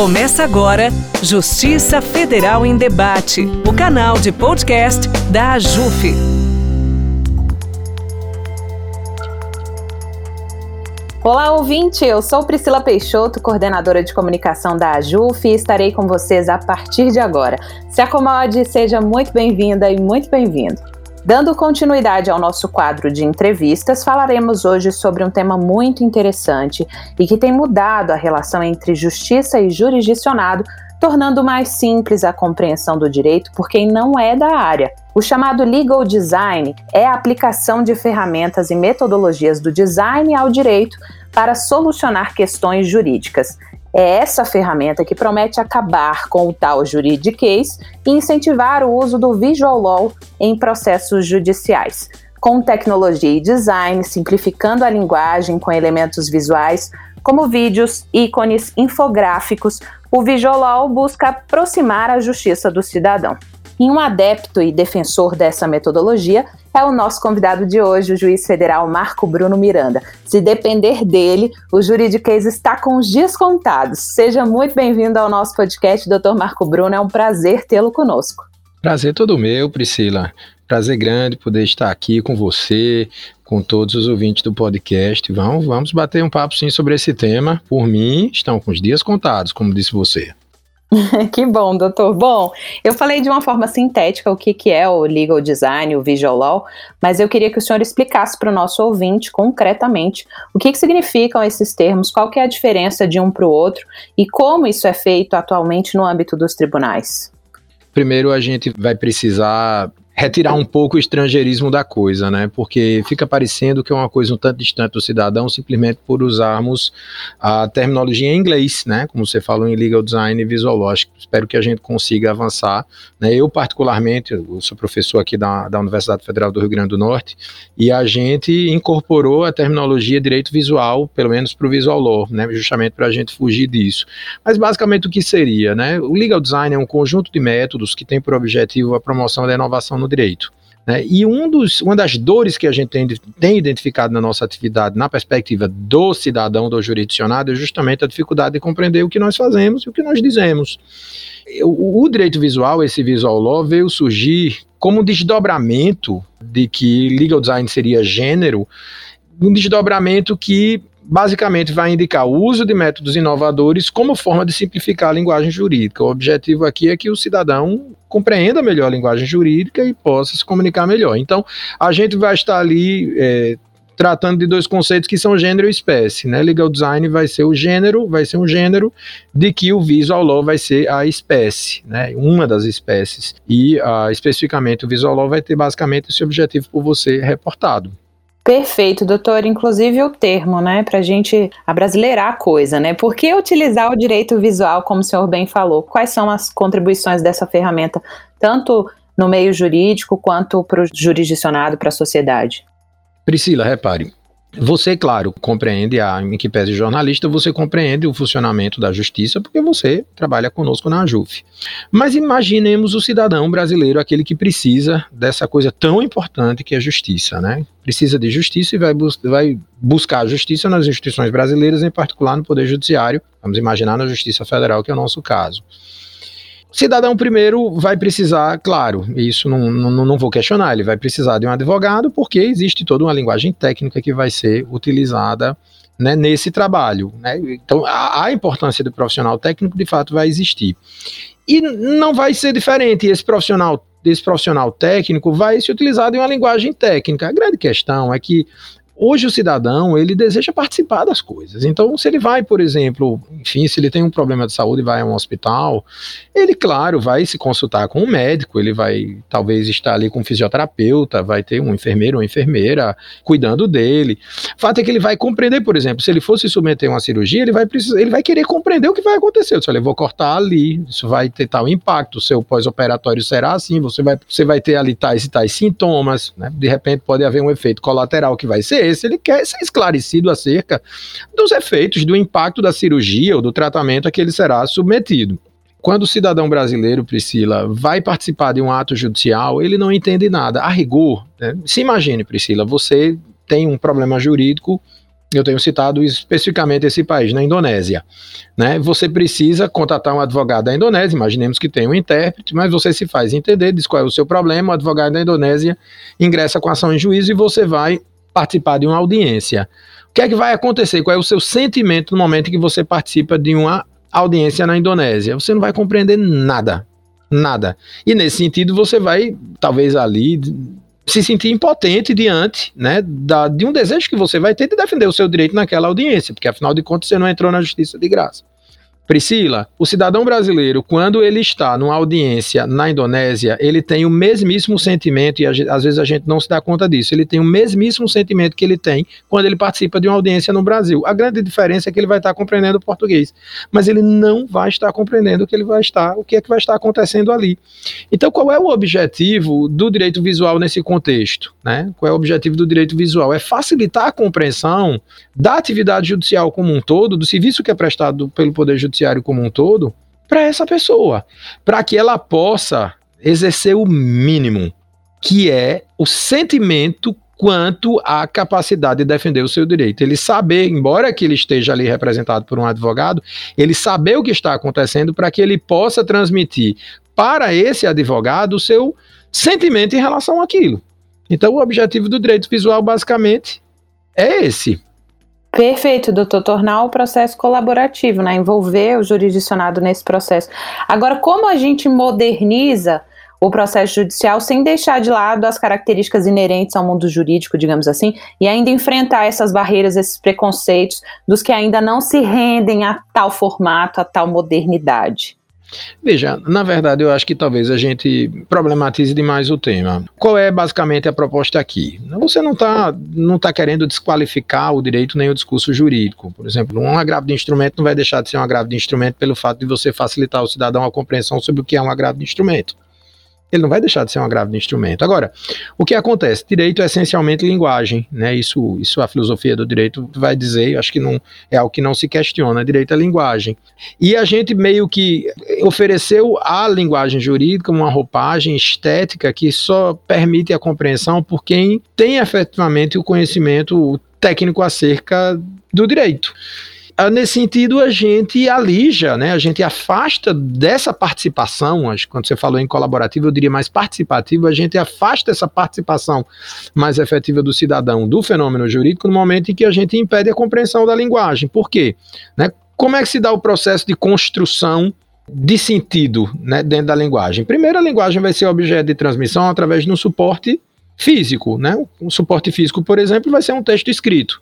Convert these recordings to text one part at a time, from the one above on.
Começa agora Justiça Federal em Debate, o canal de podcast da AJUF. Olá, ouvinte! Eu sou Priscila Peixoto, coordenadora de comunicação da AJUF e estarei com vocês a partir de agora. Se acomode, seja muito bem-vinda e muito bem-vindo. Dando continuidade ao nosso quadro de entrevistas, falaremos hoje sobre um tema muito interessante e que tem mudado a relação entre justiça e jurisdicionado, tornando mais simples a compreensão do direito por quem não é da área. O chamado legal design é a aplicação de ferramentas e metodologias do design ao direito para solucionar questões jurídicas. É essa ferramenta que promete acabar com o tal juridiquês e incentivar o uso do visual law em processos judiciais. Com tecnologia e design, simplificando a linguagem com elementos visuais, como vídeos, ícones, infográficos, o Visual Law busca aproximar a justiça do cidadão. E um adepto e defensor dessa metodologia é o nosso convidado de hoje, o juiz federal Marco Bruno Miranda. Se depender dele, o juridiquês está com os dias contados. Seja muito bem-vindo ao nosso podcast, doutor Marco Bruno. É um prazer tê-lo conosco. Prazer todo meu, Priscila. Prazer grande poder estar aqui com você, com todos os ouvintes do podcast. Vamos, vamos bater um papo sim sobre esse tema. Por mim, estão com os dias contados, como disse você. que bom, doutor. Bom, eu falei de uma forma sintética o que, que é o legal design, o visual law, mas eu queria que o senhor explicasse para o nosso ouvinte concretamente o que, que significam esses termos, qual que é a diferença de um para o outro e como isso é feito atualmente no âmbito dos tribunais. Primeiro, a gente vai precisar retirar um pouco o estrangeirismo da coisa, né? Porque fica parecendo que é uma coisa um tanto distante do cidadão simplesmente por usarmos a terminologia em inglês, né? Como você falou em legal design e visual lógico. Espero que a gente consiga avançar. Né? Eu, particularmente, eu sou professor aqui da, da Universidade Federal do Rio Grande do Norte e a gente incorporou a terminologia direito visual, pelo menos para o visual law, né? Justamente para a gente fugir disso. Mas basicamente o que seria, né? O legal design é um conjunto de métodos que tem por objetivo a promoção da inovação no direito. Né? E um dos, uma das dores que a gente tem, tem identificado na nossa atividade, na perspectiva do cidadão, do jurisdicionado, é justamente a dificuldade de compreender o que nós fazemos e o que nós dizemos. O, o direito visual, esse visual law, veio surgir como um desdobramento de que legal design seria gênero, um desdobramento que basicamente vai indicar o uso de métodos inovadores como forma de simplificar a linguagem jurídica. O objetivo aqui é que o cidadão compreenda melhor a linguagem jurídica e possa se comunicar melhor. Então, a gente vai estar ali é, tratando de dois conceitos que são gênero e espécie, né? Legal design vai ser o gênero, vai ser um gênero, de que o visual law vai ser a espécie, né? Uma das espécies. E uh, especificamente o visual law vai ter basicamente esse objetivo por você reportado. Perfeito, doutor. Inclusive o termo, né, para a gente abrasileirar a coisa, né? Por que utilizar o direito visual, como o senhor bem falou? Quais são as contribuições dessa ferramenta, tanto no meio jurídico quanto para o jurisdicionado, para a sociedade? Priscila, repare, você, claro, compreende, a, em que pese jornalista, você compreende o funcionamento da justiça porque você trabalha conosco na AJUF. Mas imaginemos o cidadão brasileiro, aquele que precisa dessa coisa tão importante que é a justiça, né? Precisa de justiça e vai, bus vai buscar justiça nas instituições brasileiras, em particular no Poder Judiciário, vamos imaginar na Justiça Federal, que é o nosso caso. Cidadão primeiro vai precisar, claro, isso não, não, não vou questionar, ele vai precisar de um advogado, porque existe toda uma linguagem técnica que vai ser utilizada né, nesse trabalho. Né? Então, a, a, importância do profissional técnico, de fato, vai existir. E não vai ser diferente. Esse profissional, esse profissional técnico vai se utilizar de uma linguagem técnica. A grande questão é que Hoje o cidadão, ele deseja participar das coisas. Então, se ele vai, por exemplo, enfim, se ele tem um problema de saúde e vai a um hospital, ele, claro, vai se consultar com um médico, ele vai talvez estar ali com um fisioterapeuta, vai ter um enfermeiro ou enfermeira cuidando dele. O fato é que ele vai compreender, por exemplo, se ele fosse submeter a uma cirurgia, ele vai precisar, ele vai querer compreender o que vai acontecer. Se eu vou cortar ali, isso vai ter tal impacto, o seu pós-operatório será assim, você vai, você vai ter ali tais e tais sintomas, né? De repente pode haver um efeito colateral que vai ser esse, ele quer ser esclarecido acerca dos efeitos, do impacto da cirurgia ou do tratamento a que ele será submetido. Quando o cidadão brasileiro, Priscila, vai participar de um ato judicial, ele não entende nada. A rigor, né? se imagine, Priscila, você tem um problema jurídico eu tenho citado especificamente esse país, na Indonésia. Né? Você precisa contratar um advogado da Indonésia, imaginemos que tem um intérprete, mas você se faz entender, diz qual é o seu problema, o advogado da Indonésia ingressa com ação em juízo e você vai participar de uma audiência. O que é que vai acontecer? Qual é o seu sentimento no momento que você participa de uma audiência na Indonésia? Você não vai compreender nada. Nada. E nesse sentido, você vai, talvez ali, se sentir impotente diante né, da, de um desejo que você vai ter de defender o seu direito naquela audiência, porque afinal de contas você não entrou na justiça de graça. Priscila, o cidadão brasileiro, quando ele está numa audiência na Indonésia, ele tem o mesmíssimo sentimento, e às vezes a gente não se dá conta disso, ele tem o mesmíssimo sentimento que ele tem quando ele participa de uma audiência no Brasil. A grande diferença é que ele vai estar compreendendo o português, mas ele não vai estar compreendendo o que ele vai estar, o que é que vai estar acontecendo ali. Então, qual é o objetivo do direito visual nesse contexto? Né? Qual é o objetivo do direito visual? É facilitar a compreensão da atividade judicial como um todo, do serviço que é prestado pelo Poder Judiciário judiciário como um todo para essa pessoa, para que ela possa exercer o mínimo, que é o sentimento quanto à capacidade de defender o seu direito. Ele saber, embora que ele esteja ali representado por um advogado, ele saber o que está acontecendo para que ele possa transmitir para esse advogado o seu sentimento em relação àquilo. Então, o objetivo do direito visual basicamente é esse. Perfeito, doutor. Tornar o processo colaborativo, né? Envolver o jurisdicionado nesse processo. Agora, como a gente moderniza o processo judicial sem deixar de lado as características inerentes ao mundo jurídico, digamos assim, e ainda enfrentar essas barreiras, esses preconceitos dos que ainda não se rendem a tal formato, a tal modernidade? Veja, na verdade, eu acho que talvez a gente problematize demais o tema. Qual é basicamente a proposta aqui? Você não está não tá querendo desqualificar o direito nem o discurso jurídico. Por exemplo, um agravo de instrumento não vai deixar de ser um agravo de instrumento pelo fato de você facilitar ao cidadão a compreensão sobre o que é um agravo de instrumento ele não vai deixar de ser um agravo de instrumento. Agora, o que acontece? Direito é essencialmente linguagem, né? Isso, isso a filosofia do direito vai dizer, acho que não é algo que não se questiona, direito é linguagem. E a gente meio que ofereceu à linguagem jurídica uma roupagem estética que só permite a compreensão por quem tem efetivamente o conhecimento técnico acerca do direito. Ah, nesse sentido, a gente alija, né? a gente afasta dessa participação, quando você falou em colaborativo, eu diria mais participativo, a gente afasta essa participação mais efetiva do cidadão do fenômeno jurídico no momento em que a gente impede a compreensão da linguagem. Por quê? Né? Como é que se dá o processo de construção de sentido né, dentro da linguagem? Primeiro, a linguagem vai ser objeto de transmissão através de um suporte físico. Né? Um suporte físico, por exemplo, vai ser um texto escrito.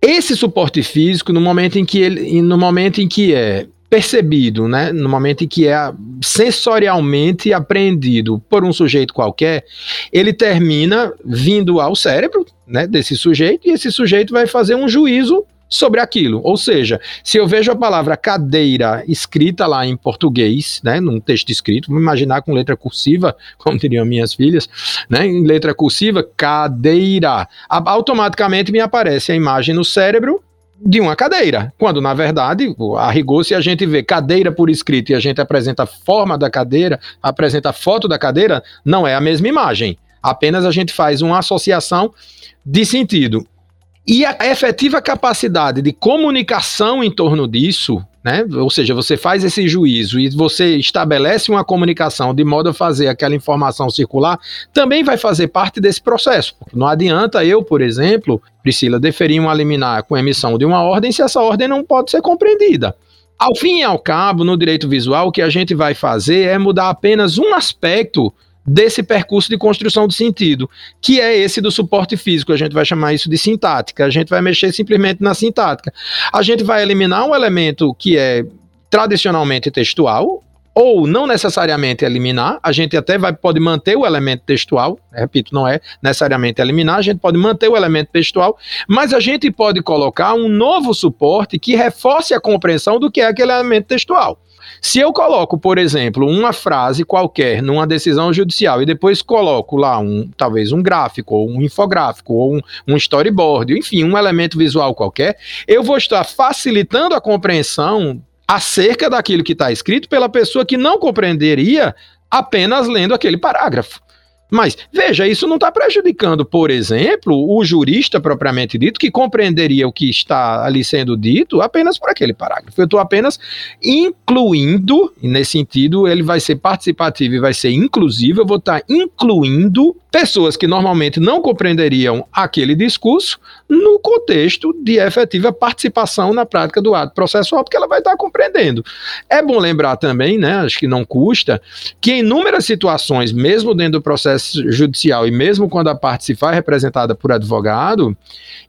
Esse suporte físico, no momento em que ele, no momento em que é percebido, né, no momento em que é sensorialmente apreendido por um sujeito qualquer, ele termina vindo ao cérebro, né, desse sujeito e esse sujeito vai fazer um juízo sobre aquilo. Ou seja, se eu vejo a palavra cadeira escrita lá em português, né, num texto escrito, vamos imaginar com letra cursiva, como diriam minhas filhas, né, em letra cursiva, cadeira, automaticamente me aparece a imagem no cérebro de uma cadeira, quando na verdade, a rigor, se a gente vê cadeira por escrito e a gente apresenta a forma da cadeira, apresenta a foto da cadeira, não é a mesma imagem. Apenas a gente faz uma associação de sentido. E a efetiva capacidade de comunicação em torno disso, né? Ou seja, você faz esse juízo e você estabelece uma comunicação de modo a fazer aquela informação circular, também vai fazer parte desse processo. Não adianta eu, por exemplo, Priscila, deferir uma liminar com emissão de uma ordem se essa ordem não pode ser compreendida. Ao fim e ao cabo, no direito visual, o que a gente vai fazer é mudar apenas um aspecto desse percurso de construção do sentido, que é esse do suporte físico. A gente vai chamar isso de sintática. A gente vai mexer simplesmente na sintática. A gente vai eliminar um elemento que é tradicionalmente textual, ou não necessariamente eliminar, a gente até vai, pode manter o elemento textual, repito, não é necessariamente eliminar, a gente pode manter o elemento textual, mas a gente pode colocar um novo suporte que reforce a compreensão do que é aquele elemento textual. Se eu coloco, por exemplo, uma frase qualquer numa decisão judicial e depois coloco lá um, talvez um gráfico, ou um infográfico, ou um, um storyboard, enfim, um elemento visual qualquer, eu vou estar facilitando a compreensão acerca daquilo que está escrito pela pessoa que não compreenderia apenas lendo aquele parágrafo. Mas, veja, isso não está prejudicando, por exemplo, o jurista propriamente dito, que compreenderia o que está ali sendo dito apenas por aquele parágrafo. Eu estou apenas incluindo, e nesse sentido, ele vai ser participativo e vai ser inclusivo, eu vou estar tá incluindo pessoas que normalmente não compreenderiam aquele discurso no contexto de efetiva participação na prática do ato processual, porque ela vai estar compreendendo. É bom lembrar também, né, acho que não custa, que em inúmeras situações, mesmo dentro do processo judicial e mesmo quando a parte se faz representada por advogado,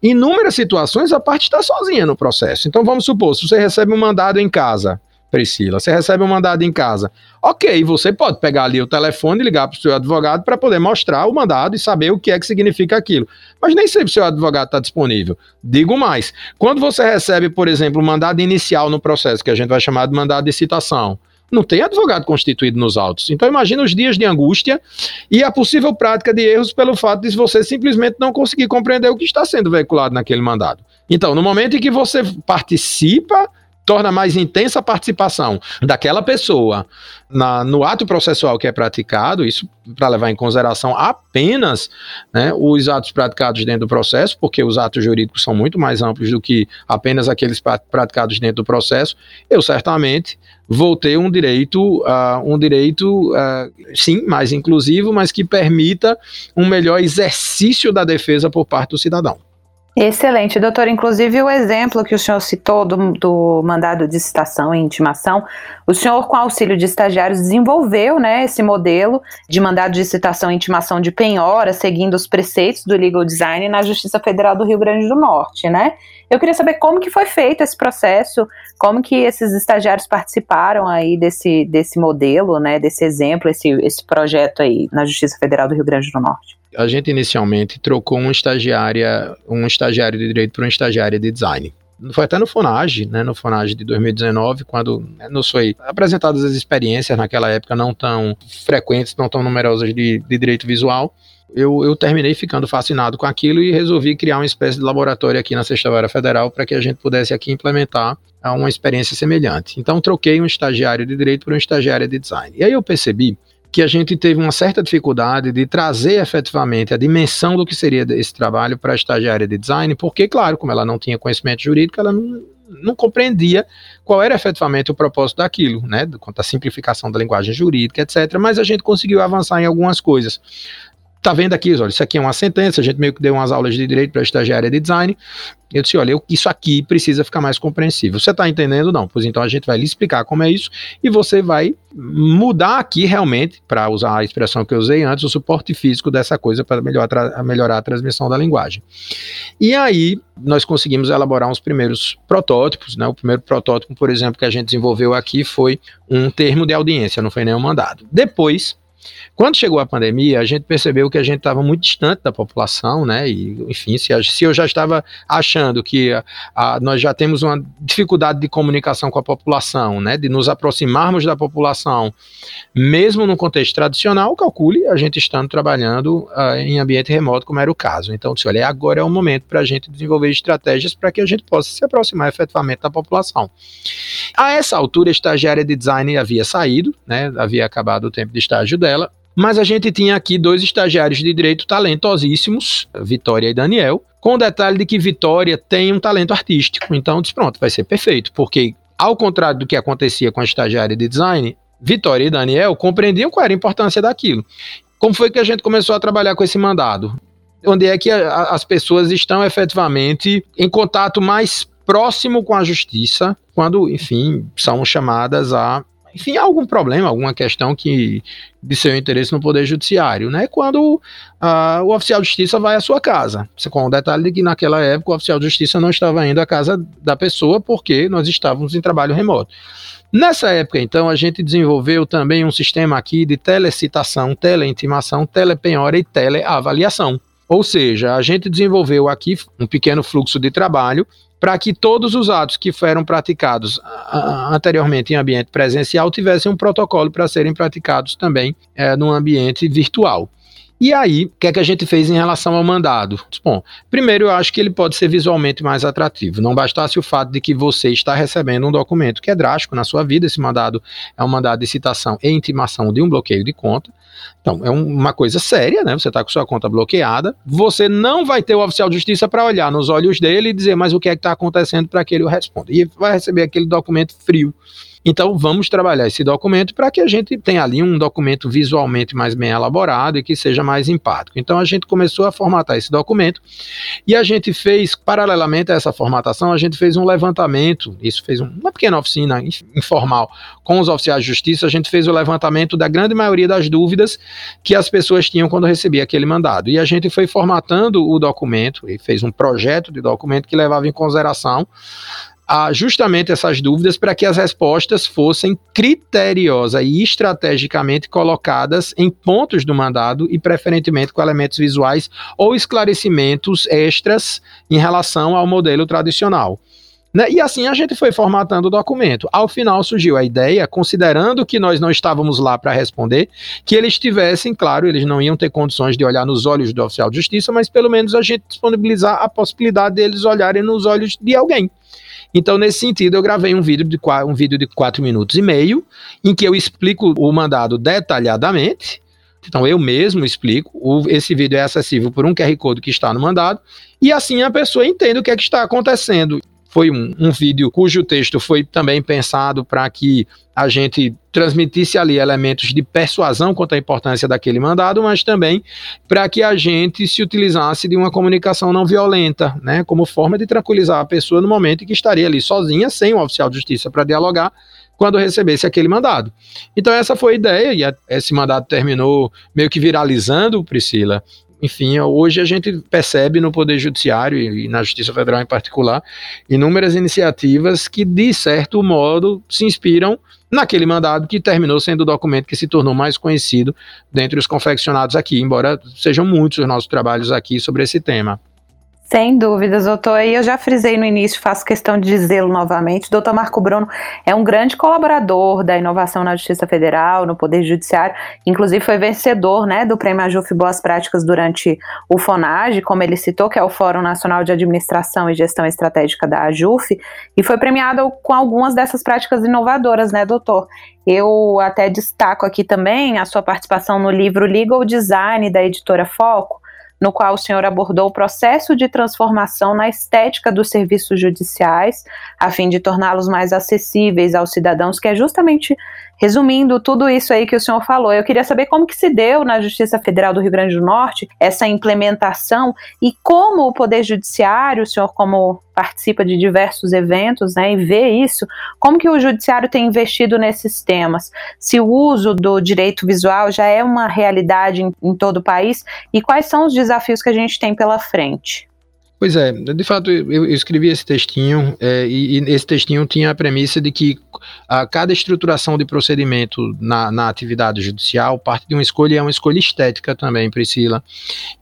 em inúmeras situações a parte está sozinha no processo. Então vamos supor, se você recebe um mandado em casa, Priscila, você recebe um mandado em casa. Ok, você pode pegar ali o telefone e ligar para o seu advogado para poder mostrar o mandado e saber o que é que significa aquilo. Mas nem sempre o seu advogado está disponível. Digo mais, quando você recebe, por exemplo, um mandado inicial no processo, que a gente vai chamar de mandado de citação, não tem advogado constituído nos autos. Então imagina os dias de angústia e a possível prática de erros pelo fato de você simplesmente não conseguir compreender o que está sendo veiculado naquele mandado. Então, no momento em que você participa torna mais intensa a participação daquela pessoa na, no ato processual que é praticado, isso para levar em consideração apenas né, os atos praticados dentro do processo, porque os atos jurídicos são muito mais amplos do que apenas aqueles praticados dentro do processo, eu certamente vou ter um direito, uh, um direito, uh, sim, mais inclusivo, mas que permita um melhor exercício da defesa por parte do cidadão. Excelente, doutor. Inclusive, o exemplo que o senhor citou do, do, mandado de citação e intimação, o senhor, com auxílio de estagiários, desenvolveu né, esse modelo de mandado de citação e intimação de penhora, seguindo os preceitos do legal design na Justiça Federal do Rio Grande do Norte, né? Eu queria saber como que foi feito esse processo, como que esses estagiários participaram aí desse, desse modelo, né, desse exemplo, esse, esse projeto aí na Justiça Federal do Rio Grande do Norte a gente inicialmente trocou um estagiária, um estagiário de direito para um estagiário de design. Foi até no Fonage, né, no Fonage de 2019, quando né, nos foi apresentadas as experiências naquela época não tão frequentes, não tão numerosas de, de direito visual. Eu, eu, terminei ficando fascinado com aquilo e resolvi criar uma espécie de laboratório aqui na Sexta Vara Federal para que a gente pudesse aqui implementar uma experiência semelhante. Então troquei um estagiário de direito por um estagiário de design. E aí eu percebi que a gente teve uma certa dificuldade de trazer efetivamente a dimensão do que seria esse trabalho para a estagiária de design, porque, claro, como ela não tinha conhecimento jurídico, ela não, não compreendia qual era efetivamente o propósito daquilo, né, quanto à simplificação da linguagem jurídica, etc. Mas a gente conseguiu avançar em algumas coisas tá vendo aqui, olha, isso aqui é uma sentença, a gente meio que deu umas aulas de direito para estagiária de design. Eu disse, olha, isso aqui precisa ficar mais compreensível. Você está entendendo? Não. Pois então a gente vai lhe explicar como é isso e você vai mudar aqui realmente, para usar a expressão que eu usei antes, o suporte físico dessa coisa para melhorar, melhorar a transmissão da linguagem. E aí nós conseguimos elaborar uns primeiros protótipos, né? O primeiro protótipo, por exemplo, que a gente desenvolveu aqui foi um termo de audiência, não foi nenhum mandado. Depois quando chegou a pandemia, a gente percebeu que a gente estava muito distante da população, né? E, enfim, se, se eu já estava achando que a, a, nós já temos uma dificuldade de comunicação com a população, né? De nos aproximarmos da população, mesmo no contexto tradicional, calcule a gente estando trabalhando uh, em ambiente remoto, como era o caso. Então, disse, olha, agora é o momento para a gente desenvolver estratégias para que a gente possa se aproximar efetivamente da população. A essa altura, a estagiária de design havia saído, né? Havia acabado o tempo de estágio dela mas a gente tinha aqui dois estagiários de direito talentosíssimos, Vitória e Daniel, com o detalhe de que Vitória tem um talento artístico. Então, disse, pronto, vai ser perfeito, porque ao contrário do que acontecia com a estagiária de design, Vitória e Daniel compreendiam qual era a importância daquilo. Como foi que a gente começou a trabalhar com esse mandado? Onde é que a, as pessoas estão efetivamente em contato mais próximo com a justiça, quando, enfim, são chamadas a enfim, algum problema, alguma questão que de seu interesse no Poder Judiciário, né? Quando uh, o oficial de justiça vai à sua casa. Com o detalhe de que naquela época o oficial de justiça não estava indo à casa da pessoa porque nós estávamos em trabalho remoto. Nessa época, então, a gente desenvolveu também um sistema aqui de telecitação, teleintimação, telepenhora e teleavaliação. Ou seja, a gente desenvolveu aqui um pequeno fluxo de trabalho para que todos os atos que foram praticados anteriormente em ambiente presencial tivessem um protocolo para serem praticados também é, no ambiente virtual. E aí, o que é que a gente fez em relação ao mandado? Bom, primeiro eu acho que ele pode ser visualmente mais atrativo. Não bastasse o fato de que você está recebendo um documento que é drástico na sua vida, esse mandado é um mandado de citação e intimação de um bloqueio de conta. Então, é uma coisa séria, né? Você está com sua conta bloqueada. Você não vai ter o oficial de justiça para olhar nos olhos dele e dizer, mas o que é que está acontecendo para que ele responda. E vai receber aquele documento frio. Então, vamos trabalhar esse documento para que a gente tenha ali um documento visualmente mais bem elaborado e que seja mais empático. Então, a gente começou a formatar esse documento e a gente fez, paralelamente a essa formatação, a gente fez um levantamento, isso fez uma pequena oficina informal com os oficiais de justiça, a gente fez o levantamento da grande maioria das dúvidas que as pessoas tinham quando recebia aquele mandado. E a gente foi formatando o documento e fez um projeto de documento que levava em consideração justamente essas dúvidas para que as respostas fossem criteriosas e estrategicamente colocadas em pontos do mandado e preferentemente com elementos visuais ou esclarecimentos extras em relação ao modelo tradicional. Né? E assim a gente foi formatando o documento. Ao final surgiu a ideia, considerando que nós não estávamos lá para responder, que eles tivessem, claro, eles não iam ter condições de olhar nos olhos do oficial de justiça, mas pelo menos a gente disponibilizar a possibilidade deles olharem nos olhos de alguém. Então, nesse sentido, eu gravei um vídeo de um vídeo de quatro minutos e meio, em que eu explico o mandado detalhadamente. Então, eu mesmo explico. O, esse vídeo é acessível por um QR Code que está no mandado. E assim a pessoa entende o que é que está acontecendo. Foi um, um vídeo cujo texto foi também pensado para que a gente transmitisse ali elementos de persuasão quanto à importância daquele mandado, mas também para que a gente se utilizasse de uma comunicação não violenta, né, como forma de tranquilizar a pessoa no momento em que estaria ali sozinha, sem um oficial de justiça para dialogar, quando recebesse aquele mandado. Então essa foi a ideia e a, esse mandado terminou meio que viralizando, Priscila, enfim, hoje a gente percebe no Poder Judiciário e na Justiça Federal em particular inúmeras iniciativas que, de certo modo, se inspiram naquele mandado que terminou sendo o documento que se tornou mais conhecido dentre os confeccionados aqui, embora sejam muitos os nossos trabalhos aqui sobre esse tema. Sem dúvidas, doutor. E eu já frisei no início, faço questão de dizê-lo novamente. Doutor Marco Bruno é um grande colaborador da inovação na Justiça Federal, no Poder Judiciário. Inclusive, foi vencedor né, do Prêmio Ajuf Boas Práticas durante o FONAGE, como ele citou, que é o Fórum Nacional de Administração e Gestão Estratégica da AJUF, e foi premiado com algumas dessas práticas inovadoras, né, doutor? Eu até destaco aqui também a sua participação no livro Legal Design da editora Foco no qual o senhor abordou o processo de transformação na estética dos serviços judiciais, a fim de torná-los mais acessíveis aos cidadãos, que é justamente Resumindo tudo isso aí que o senhor falou, eu queria saber como que se deu na Justiça Federal do Rio Grande do Norte essa implementação e como o Poder Judiciário, o senhor como participa de diversos eventos né, e vê isso, como que o Judiciário tem investido nesses temas? Se o uso do direito visual já é uma realidade em, em todo o país e quais são os desafios que a gente tem pela frente? Pois é, de fato eu, escrevi esse textinho é, e, e, esse textinho tinha a premissa de que a, cada estruturação de procedimento na, na atividade judicial parte de uma escolha e é uma escolha estética também, Priscila.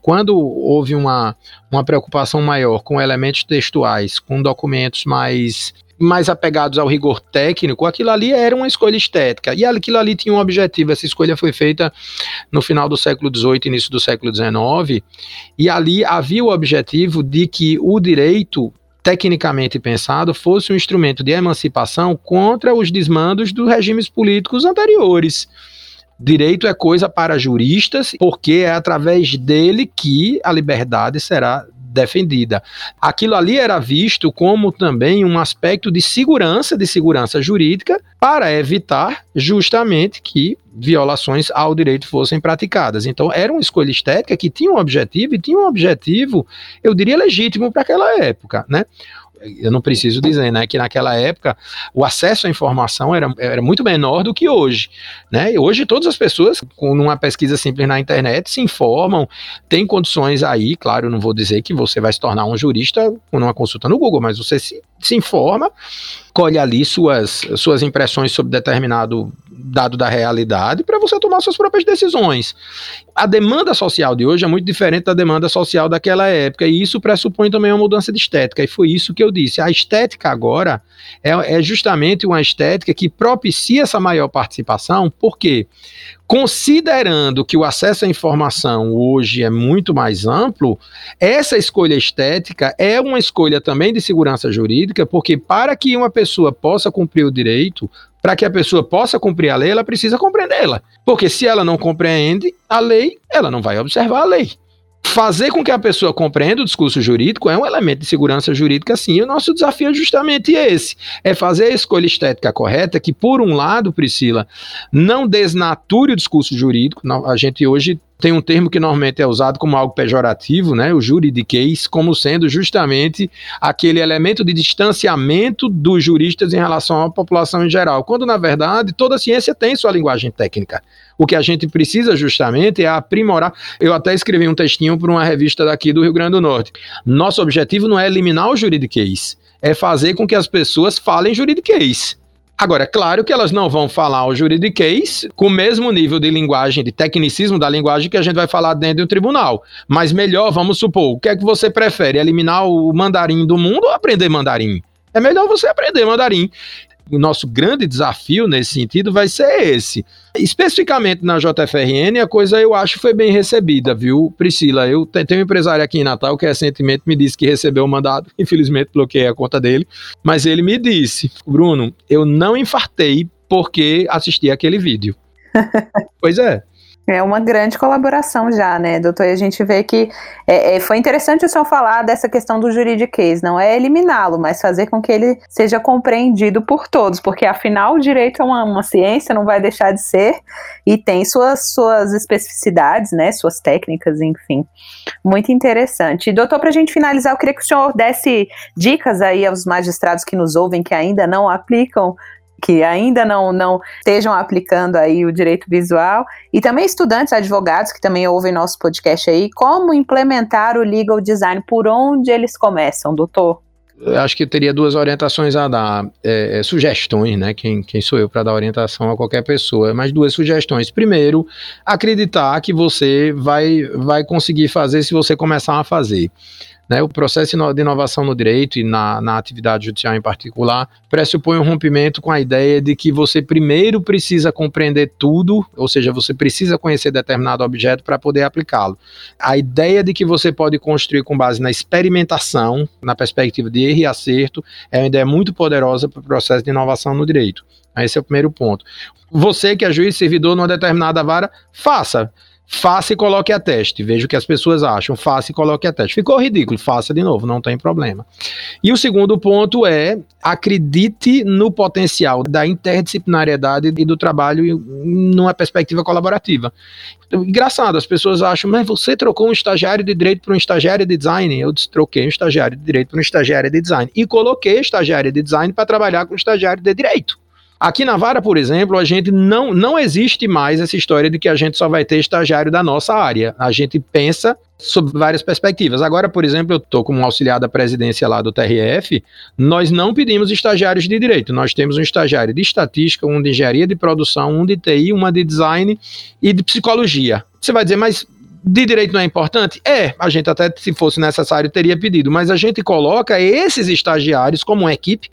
Quando houve uma, uma preocupação maior com elementos textuais, com documentos mais mais apegados ao rigor técnico, aquilo ali era uma escolha estética. E aquilo ali tinha um objetivo. Essa escolha foi feita no final do século XVIII, início do século XIX, e ali havia o objetivo de que o direito tecnicamente pensado, fosse um instrumento de emancipação contra os desmandos dos regimes políticos anteriores. Direito é coisa para juristas, porque é através dele que a liberdade será defendida. Aquilo ali era visto como também um aspecto de segurança, de segurança jurídica, para evitar justamente que violações ao direito fossem praticadas. Então, era uma escolha estética que tinha um objetivo e tinha um objetivo, eu diria, legítimo para aquela época, né? Eu não preciso dizer, né, que naquela época o acesso à informação era, era muito menor do que hoje, né? E hoje todas as pessoas com uma pesquisa simples na internet se informam, tem condições aí, claro, não vou dizer que você vai se tornar um jurista com uma consulta no Google, mas você se, se informa, colhe ali suas, suas impressões sobre determinado dado da realidade para você tomar suas próprias decisões. A demanda social de hoje é muito diferente da demanda social daquela época, e isso pressupõe também uma mudança de estética, e foi isso que eu disse. A estética agora, é, é justamente uma estética que propicia essa maior participação, porque considerando que o acesso à informação hoje é muito mais amplo, essa escolha estética é uma escolha também de segurança jurídica, porque para que uma pessoa possa cumprir o direito, para que a pessoa possa cumprir a lei, ela precisa compreendê-la. Porque se ela não compreende a lei, ela não vai observar a lei fazer com que a pessoa compreenda o discurso jurídico é um elemento de segurança jurídica, sim. E o nosso desafio é justamente esse: é fazer a escolha estética correta, que, por um lado, Priscila, não desnature o discurso jurídico. A gente hoje tem um termo que normalmente é usado como algo pejorativo, né, o juridiquês, como sendo justamente aquele elemento de distanciamento dos juristas em relação à população em geral, quando na verdade toda ciência tem sua linguagem técnica. O que a gente precisa justamente é aprimorar. Eu até escrevi um textinho para uma revista daqui do Rio Grande do Norte. Nosso objetivo não é eliminar o juridiquês, é fazer com que as pessoas falem juridiquês. Agora, é claro que elas não vão falar o juridiquês com o mesmo nível de linguagem, de tecnicismo da linguagem que a gente vai falar dentro do tribunal. Mas melhor, vamos supor, o que é que você prefere? Eliminar o mandarim do mundo ou aprender mandarim? É melhor você aprender mandarim. O nosso grande desafio nesse sentido vai ser esse. Especificamente na JFRN, a coisa eu acho foi bem recebida, viu, Priscila? Eu tenho um empresário aqui em Natal que recentemente me disse que recebeu o mandado, infelizmente bloqueei a conta dele, mas ele me disse, Bruno, eu não infartei porque assisti aquele vídeo. pois é. É uma grande colaboração já, né, doutor? E a gente vê que é, é, foi interessante o senhor falar dessa questão do juridiquês, não é eliminá-lo, mas fazer com que ele seja compreendido por todos, porque afinal o direito é uma, uma, ciência, não vai deixar de ser, e tem suas, suas especificidades, né, suas técnicas, enfim. Muito interessante. E, doutor, para a gente finalizar, eu queria que o senhor desse dicas aí aos magistrados que nos ouvem, que ainda não aplicam que ainda não, não estejam aplicando aí o direito visual, e também estudantes, advogados que também ouvem nosso podcast aí, como implementar o legal design, por onde eles começam, doutor? Acho que teria duas orientações a dar, é, é, sugestões, né? Quem, quem sou eu para dar orientação a qualquer pessoa? Mas duas sugestões. Primeiro, acreditar que você vai, vai conseguir fazer se você começar a fazer. Né, o processo de inovação no direito e na, na atividade judicial em particular pressupõe um rompimento com a ideia de que você primeiro precisa compreender tudo, ou seja, você precisa conhecer determinado objeto para poder aplicá-lo. A ideia de que você pode construir com base na experimentação, na perspectiva de erro e acerto, é uma ideia muito poderosa para o processo de inovação no direito. Esse é o primeiro ponto. Você que é juiz servidor numa determinada vara, faça. Faça e coloque a teste. Veja o que as pessoas acham. Faça e coloque a teste. Ficou ridículo, faça de novo, não tem problema. E o segundo ponto é acredite no potencial da interdisciplinariedade e do trabalho numa perspectiva colaborativa. Engraçado, as pessoas acham, mas você trocou um estagiário de direito para um estagiário de design. Eu troquei um estagiário de direito para um estagiário de design. E coloquei estagiário de design para trabalhar com estagiário de direito. Aqui na Vara, por exemplo, a gente não, não existe mais essa história de que a gente só vai ter estagiário da nossa área. A gente pensa sob várias perspectivas. Agora, por exemplo, eu estou como auxiliar da presidência lá do TRF, nós não pedimos estagiários de direito, nós temos um estagiário de estatística, um de engenharia de produção, um de TI, uma de design e de psicologia. Você vai dizer, mas de direito não é importante? É, a gente até, se fosse necessário, teria pedido, mas a gente coloca esses estagiários como uma equipe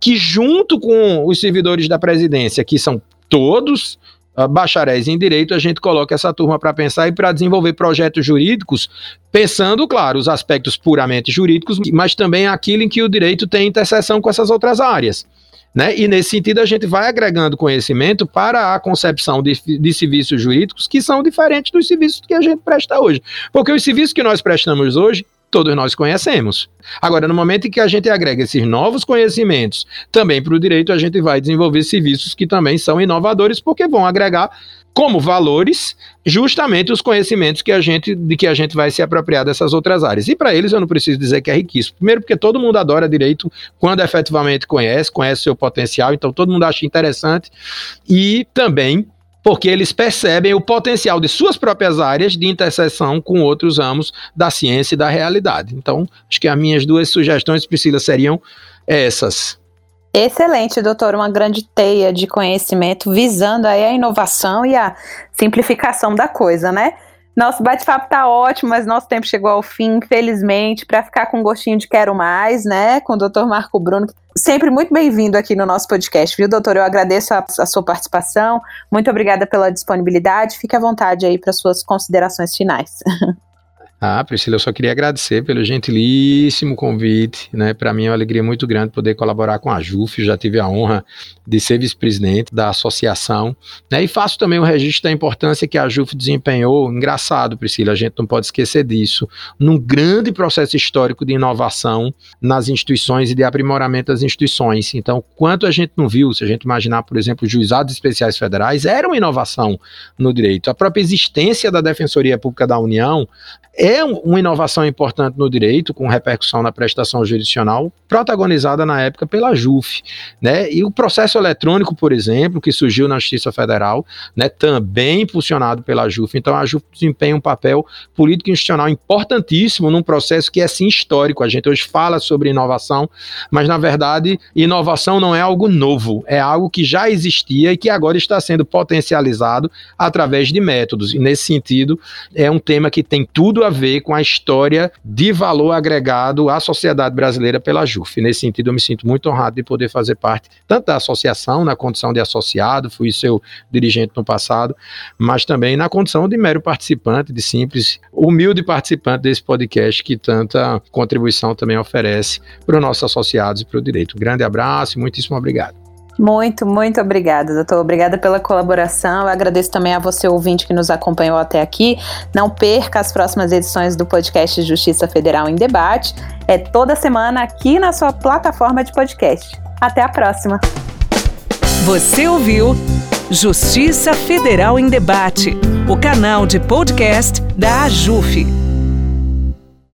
que junto com os servidores da presidência, que são todos uh, bacharéis em direito, a gente coloca essa turma para pensar e para desenvolver projetos jurídicos, pensando, claro, os aspectos puramente jurídicos, mas também aquilo em que o direito tem interseção com essas outras áreas. Né? E nesse sentido, a gente vai agregando conhecimento para a concepção de, de, serviços jurídicos que são diferentes dos serviços que a gente presta hoje. Porque os serviços que nós prestamos hoje todos nós conhecemos. Agora, no momento em que a gente agrega esses novos conhecimentos também para o direito, a gente vai desenvolver serviços que também são inovadores, porque vão agregar como valores justamente os conhecimentos que a gente, de que a gente vai se apropriar dessas outras áreas. E para eles eu não preciso dizer que é riquíssimo. Primeiro porque todo mundo adora direito quando efetivamente conhece, conhece seu potencial, então todo mundo acha interessante e também porque eles percebem o potencial de suas próprias áreas de interseção com outros ramos da ciência e da realidade. Então, acho que as minhas duas sugestões, Priscila, seriam essas. Excelente, doutor, uma grande teia de conhecimento visando aí a inovação e a simplificação da coisa, né? Nosso bate-papo tá ótimo, mas nosso tempo chegou ao fim, infelizmente, para ficar com um gostinho de quero mais, né? Com o doutor Marco Bruno. Sempre muito bem-vindo aqui no nosso podcast, viu, doutor? Eu agradeço a, a sua participação. Muito obrigada pela disponibilidade. Fique à vontade aí para suas considerações finais. Ah, Priscila, eu só queria agradecer pelo gentilíssimo convite, né? Para mim é uma alegria muito grande poder colaborar com a JUF, já tive a honra de ser vice-presidente da associação, né? E faço também o registro da importância que a JUF desempenhou, engraçado, Priscila, a gente não pode esquecer disso, num grande processo histórico de inovação nas instituições e de aprimoramento das instituições. Então, quanto a gente não viu, se a gente imaginar, por exemplo, os juizados especiais federais, era uma inovação no direito. A própria existência da Defensoria Pública da União é uma inovação importante no direito, com repercussão na prestação jurisdicional, protagonizada na época pela JUF. Né? E o processo eletrônico, por exemplo, que surgiu na Justiça Federal, né, também impulsionado pela JUF. Então, a JUF desempenha um papel político institucional importantíssimo num processo que é sim histórico. A gente hoje fala sobre inovação, mas na verdade, inovação não é algo novo, é algo que já existia e que agora está sendo potencializado através de métodos. E nesse sentido, é um tema que tem tudo a a ver com a história de valor agregado à sociedade brasileira pela JUF. Nesse sentido, eu me sinto muito honrado de poder fazer parte tanto da associação, na condição de associado, fui seu dirigente no passado, mas também na condição de mero participante, de simples, humilde participante desse podcast que tanta contribuição também oferece para os nossos associados e para o direito. Um grande abraço e muitíssimo obrigado. Muito, muito obrigada, doutor. Obrigada pela colaboração. Eu agradeço também a você, ouvinte, que nos acompanhou até aqui. Não perca as próximas edições do podcast Justiça Federal em Debate. É toda semana aqui na sua plataforma de podcast. Até a próxima. Você ouviu Justiça Federal em Debate, o canal de podcast da AJUF.